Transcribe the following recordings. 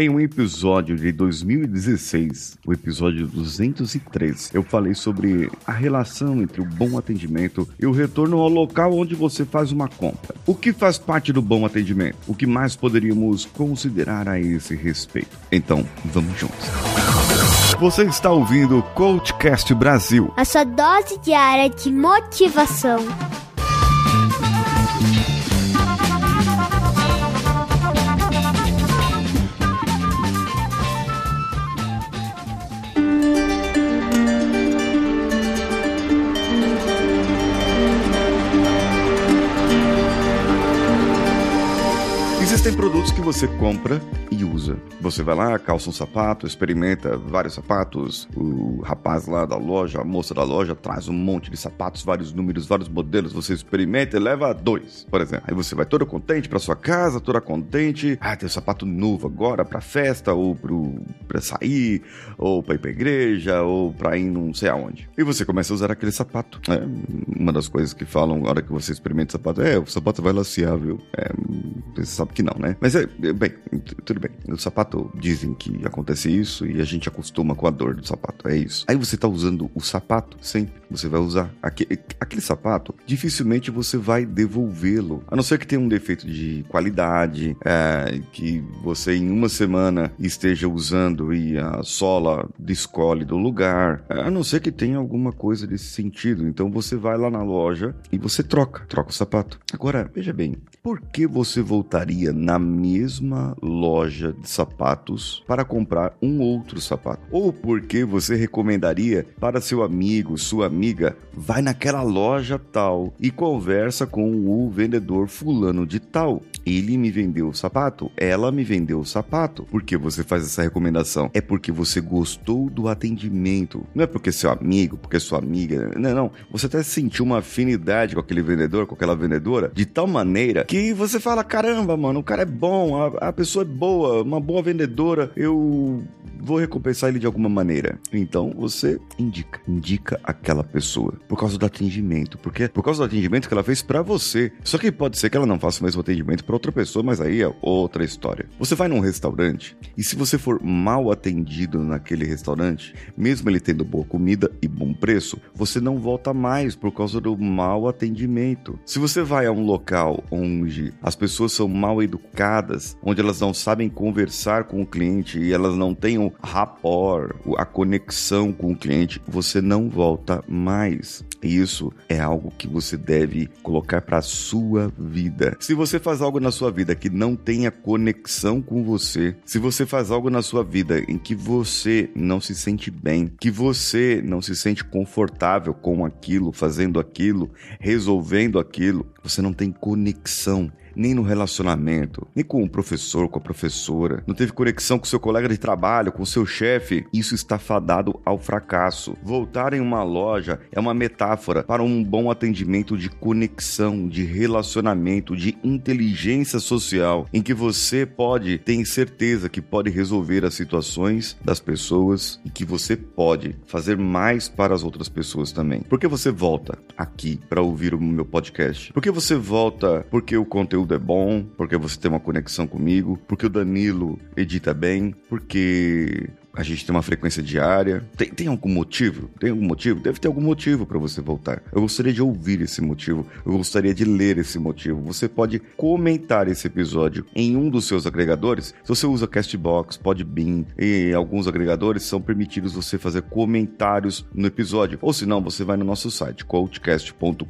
Em um episódio de 2016, o episódio 203, eu falei sobre a relação entre o bom atendimento e o retorno ao local onde você faz uma compra. O que faz parte do bom atendimento? O que mais poderíamos considerar a esse respeito? Então, vamos juntos. Você está ouvindo o Coachcast Brasil. A sua dose diária de motivação. Produtos que você compra e usa. Você vai lá, calça um sapato, experimenta vários sapatos. O rapaz lá da loja, a moça da loja, traz um monte de sapatos, vários números, vários modelos. Você experimenta e leva dois, por exemplo. Aí você vai todo contente para sua casa, toda contente. Ah, tem um sapato novo agora para festa, ou pro, pra sair, ou pra ir pra igreja, ou pra ir não sei aonde. E você começa a usar aquele sapato. É, uma das coisas que falam na hora que você experimenta o sapato é: o sapato vai lacear, viu? É, você sabe que não, né? Mas é, bem, tudo bem. O sapato dizem que acontece isso e a gente acostuma com a dor do sapato. É isso. Aí você tá usando o sapato sempre. Você vai usar aquele, aquele sapato, dificilmente você vai devolvê-lo. A não ser que tenha um defeito de qualidade, é, que você em uma semana esteja usando e a sola descole do lugar. A não ser que tenha alguma coisa desse sentido. Então você vai lá na loja e você troca, troca o sapato. Agora, veja bem, por que você voltaria na mesma loja de sapatos para comprar um outro sapato? Ou por que você recomendaria para seu amigo, sua amiga, vai naquela loja tal e conversa com o vendedor fulano de tal? Ele me vendeu o sapato, ela me vendeu o sapato. Por que você faz essa recomendação? É porque você gostou do atendimento. Não é porque seu amigo, porque sua amiga. Não, não. Você até sentiu uma afinidade com aquele vendedor, com aquela vendedora, de tal maneira que você fala: caramba, mano, o cara é bom, a, a pessoa é boa, uma boa vendedora, eu vou recompensar ele de alguma maneira. Então você indica, indica aquela pessoa por causa do atendimento, porque por causa do atendimento que ela fez para você. Só que pode ser que ela não faça o mesmo atendimento para outra pessoa, mas aí é outra história. Você vai num restaurante e se você for mal atendido naquele restaurante, mesmo ele tendo boa comida e bom preço, você não volta mais por causa do mau atendimento. Se você vai a um local onde as pessoas são mal educadas, onde elas não sabem conversar com o cliente e elas não têm o rapport, a conexão com o cliente, você não volta mais. Isso é algo que você deve colocar para sua vida. Se você faz algo na sua vida que não tenha conexão com você, se você faz algo na sua vida em que você não se sente bem, que você não se sente confortável com aquilo, fazendo aquilo, resolvendo aquilo, você não tem conexão nem no relacionamento, nem com o professor, com a professora, não teve conexão com seu colega de trabalho, com seu chefe, isso está fadado ao fracasso. Voltar em uma loja é uma metáfora para um bom atendimento de conexão, de relacionamento, de inteligência social, em que você pode ter certeza que pode resolver as situações das pessoas e que você pode fazer mais para as outras pessoas também. Por que você volta aqui para ouvir o meu podcast? Por que você volta porque o conteúdo é bom, porque você tem uma conexão comigo, porque o Danilo edita bem, porque a gente tem uma frequência diária. Tem, tem algum motivo? Tem algum motivo? Deve ter algum motivo para você voltar. Eu gostaria de ouvir esse motivo. Eu gostaria de ler esse motivo. Você pode comentar esse episódio em um dos seus agregadores. Se você usa Castbox, Podbean e alguns agregadores são permitidos você fazer comentários no episódio. Ou se não, você vai no nosso site coachcast.com.br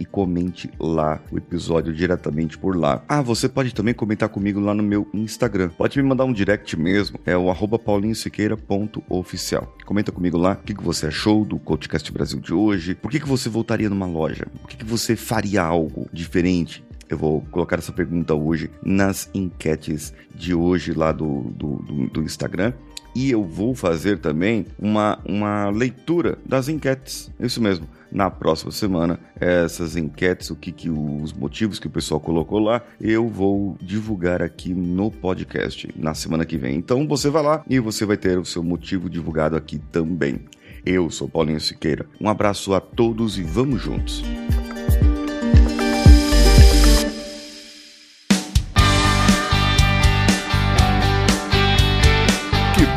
e comente lá o episódio diretamente por lá. Ah, você pode também comentar comigo lá no meu Instagram. Pode me mandar um direct mesmo. É o arroba paulinhosiqueira.oficial. Comenta comigo lá o que, que você achou do Coachcast Brasil de hoje, por que, que você voltaria numa loja, por que, que você faria algo diferente, eu vou colocar essa pergunta hoje nas enquetes de hoje lá do, do, do, do Instagram. E eu vou fazer também uma, uma leitura das enquetes. Isso mesmo na próxima semana essas enquetes, o que, que os motivos que o pessoal colocou lá, eu vou divulgar aqui no podcast na semana que vem. Então você vai lá e você vai ter o seu motivo divulgado aqui também. Eu sou Paulinho Siqueira. Um abraço a todos e vamos juntos.